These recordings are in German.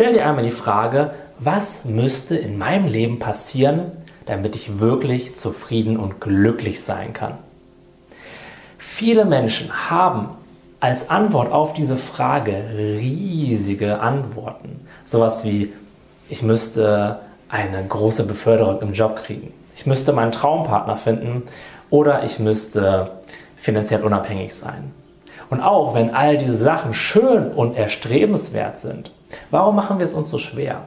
stell dir einmal die Frage, was müsste in meinem Leben passieren, damit ich wirklich zufrieden und glücklich sein kann? Viele Menschen haben als Antwort auf diese Frage riesige Antworten. Sowas wie, ich müsste eine große Beförderung im Job kriegen. Ich müsste meinen Traumpartner finden oder ich müsste finanziell unabhängig sein. Und auch wenn all diese Sachen schön und erstrebenswert sind, warum machen wir es uns so schwer?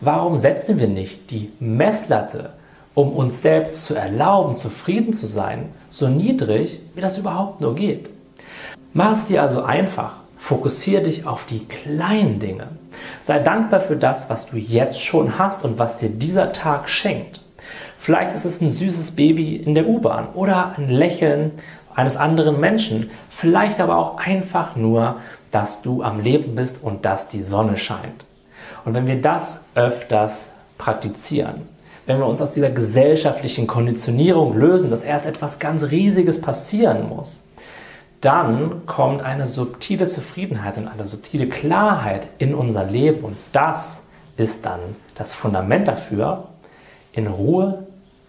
Warum setzen wir nicht die Messlatte, um uns selbst zu erlauben, zufrieden zu sein, so niedrig, wie das überhaupt nur geht? Mach es dir also einfach. Fokussiere dich auf die kleinen Dinge. Sei dankbar für das, was du jetzt schon hast und was dir dieser Tag schenkt. Vielleicht ist es ein süßes Baby in der U-Bahn oder ein Lächeln eines anderen Menschen. Vielleicht aber auch einfach nur, dass du am Leben bist und dass die Sonne scheint. Und wenn wir das öfters praktizieren, wenn wir uns aus dieser gesellschaftlichen Konditionierung lösen, dass erst etwas ganz Riesiges passieren muss, dann kommt eine subtile Zufriedenheit und eine subtile Klarheit in unser Leben. Und das ist dann das Fundament dafür, in Ruhe,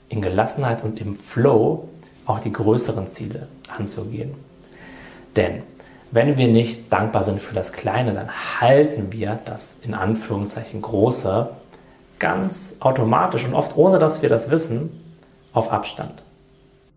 in Gelassenheit und im Flow auch die größeren Ziele anzugehen. Denn wenn wir nicht dankbar sind für das Kleine, dann halten wir das in Anführungszeichen Große ganz automatisch und oft ohne dass wir das wissen auf Abstand.